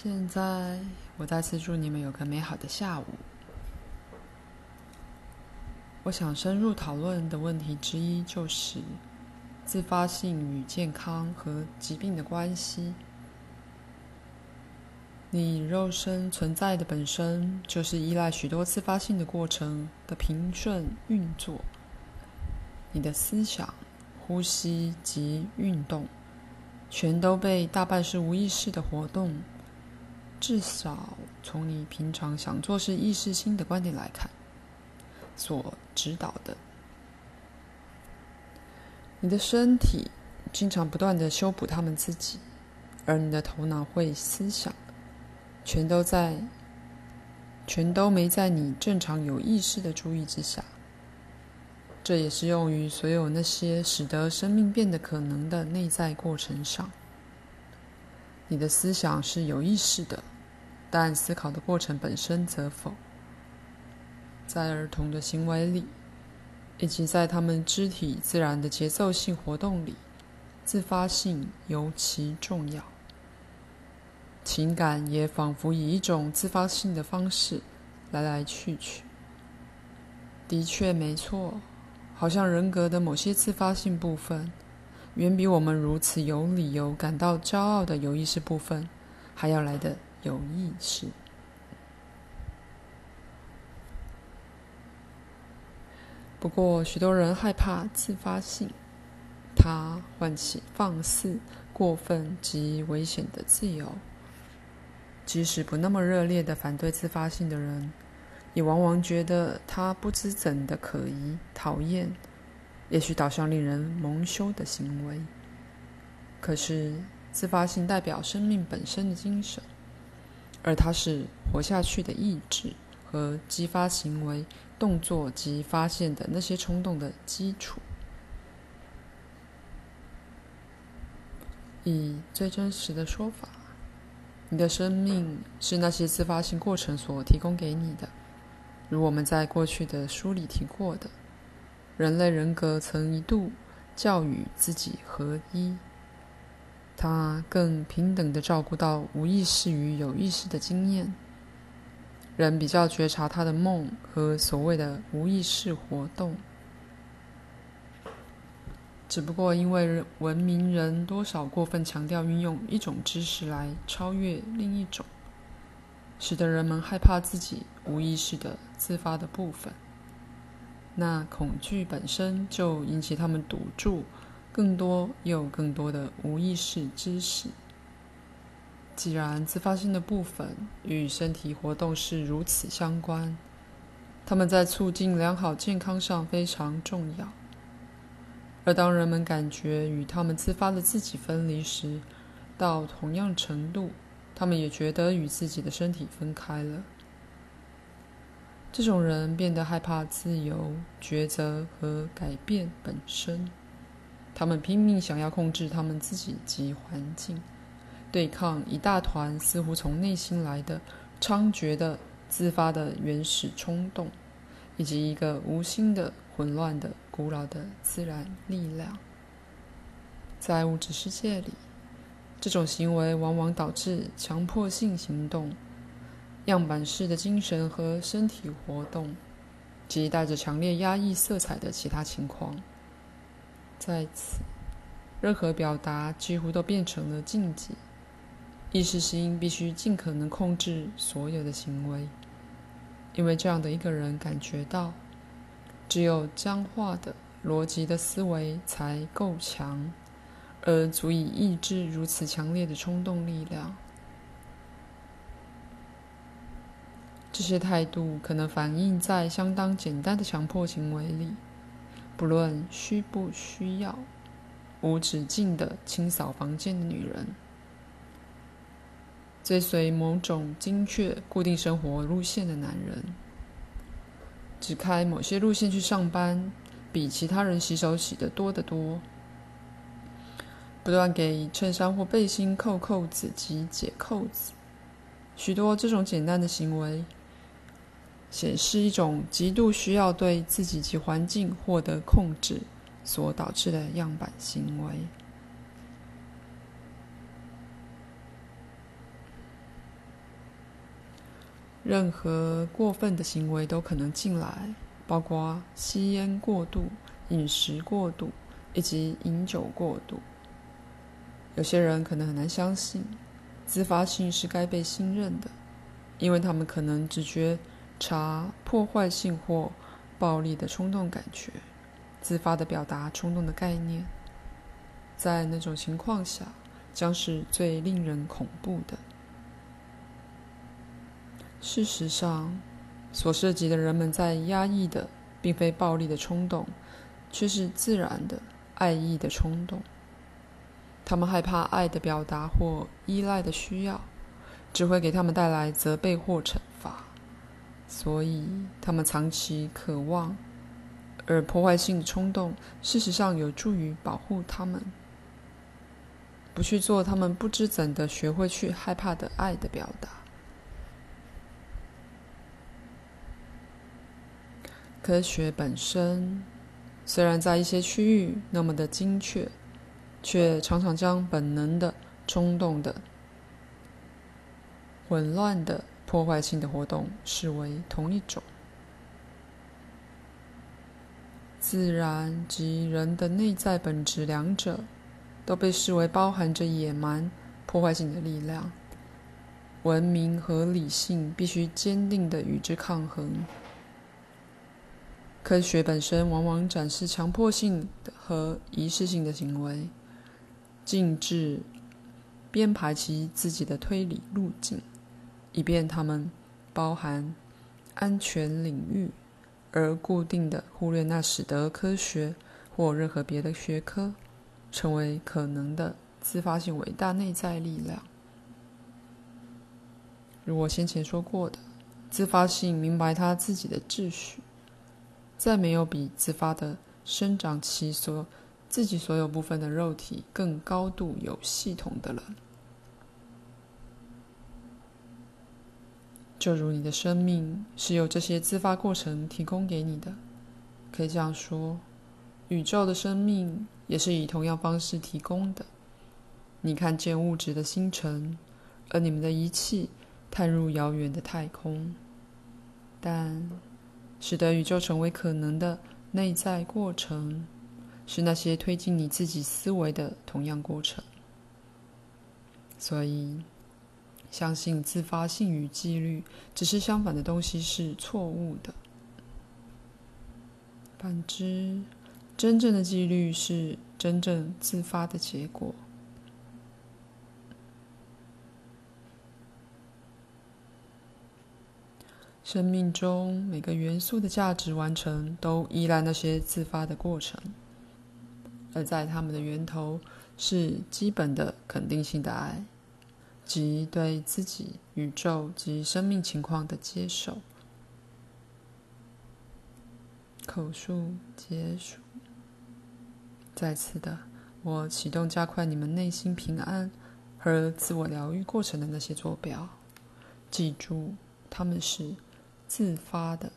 现在，我再次祝你们有个美好的下午。我想深入讨论的问题之一就是自发性与健康和疾病的关系。你肉身存在的本身就是依赖许多自发性的过程的平顺运作。你的思想、呼吸及运动，全都被大半是无意识的活动。至少从你平常想做事意识心的观点来看，所指导的，你的身体经常不断地修补他们自己，而你的头脑会思想，全都在，全都没在你正常有意识的注意之下。这也适用于所有那些使得生命变得可能的内在过程上。你的思想是有意识的，但思考的过程本身则否。在儿童的行为里，以及在他们肢体自然的节奏性活动里，自发性尤其重要。情感也仿佛以一种自发性的方式来来去去。的确没错，好像人格的某些自发性部分。远比我们如此有理由感到骄傲的有意识部分还要来得有意识。不过，许多人害怕自发性，它唤起放肆、过分及危险的自由。即使不那么热烈的反对自发性的人，也往往觉得它不知怎的可疑、讨厌。也许导向令人蒙羞的行为，可是自发性代表生命本身的精神，而它是活下去的意志和激发行为、动作及发现的那些冲动的基础。以最真实的说法，你的生命是那些自发性过程所提供给你的，如我们在过去的书里提过的。人类人格曾一度教育自己合一，他更平等地照顾到无意识与有意识的经验。人比较觉察他的梦和所谓的无意识活动，只不过因为文明人多少过分强调运用一种知识来超越另一种，使得人们害怕自己无意识的自发的部分。那恐惧本身就引起他们赌注更多又更多的无意识知识。既然自发性的部分与身体活动是如此相关，他们在促进良好健康上非常重要。而当人们感觉与他们自发的自己分离时，到同样程度，他们也觉得与自己的身体分开了。这种人变得害怕自由、抉择和改变本身。他们拼命想要控制他们自己及环境，对抗一大团似乎从内心来的猖獗的、自发的原始冲动，以及一个无心的、混乱的、古老的自然力量。在物质世界里，这种行为往往导致强迫性行动。样板式的精神和身体活动，及带着强烈压抑色彩的其他情况，在此，任何表达几乎都变成了禁忌。意识心必须尽可能控制所有的行为，因为这样的一个人感觉到，只有僵化的逻辑的思维才够强，而足以抑制如此强烈的冲动力量。这些态度可能反映在相当简单的强迫行为里，不论需不需要，无止境的清扫房间的女人，追随某种精确固定生活路线的男人，只开某些路线去上班，比其他人洗手洗得多得多，不断给衬衫或背心扣扣子及解扣子，许多这种简单的行为。显示一种极度需要对自己及环境获得控制所导致的样板行为。任何过分的行为都可能进来，包括吸烟过度、饮食过度以及饮酒过度。有些人可能很难相信，自发性是该被信任的，因为他们可能只觉察破坏性或暴力的冲动感觉，自发地表达冲动的概念。在那种情况下，将是最令人恐怖的。事实上，所涉及的人们在压抑的，并非暴力的冲动，却是自然的爱意的冲动。他们害怕爱的表达或依赖的需要，只会给他们带来责备或惩罚，所以他们藏其渴望，而破坏性的冲动事实上有助于保护他们，不去做他们不知怎的学会去害怕的爱的表达。科学本身虽然在一些区域那么的精确，却常常将本能的、冲动的、混乱的、破坏性的活动视为同一种。自然及人的内在本质，两者都被视为包含着野蛮、破坏性的力量。文明和理性必须坚定的与之抗衡。科学本身往往展示强迫性和仪式性的行为，禁止编排其自己的推理路径，以便它们包含安全领域，而固定的忽略那使得科学或任何别的学科成为可能的自发性伟大内在力量。如我先前说过的，自发性明白他自己的秩序。再没有比自发的生长期所自己所有部分的肉体更高度有系统的了。就如你的生命是由这些自发过程提供给你的，可以这样说，宇宙的生命也是以同样方式提供的。你看见物质的星辰，而你们的仪器探入遥远的太空，但。使得宇宙成为可能的内在过程，是那些推进你自己思维的同样过程。所以，相信自发性与纪律只是相反的东西是错误的。反之，真正的纪律是真正自发的结果。生命中每个元素的价值完成，都依赖那些自发的过程，而在它们的源头是基本的肯定性的爱，及对自己、宇宙及生命情况的接受。口述结束。再次的，我启动加快你们内心平安和自我疗愈过程的那些坐标，记住，他们是。自发的。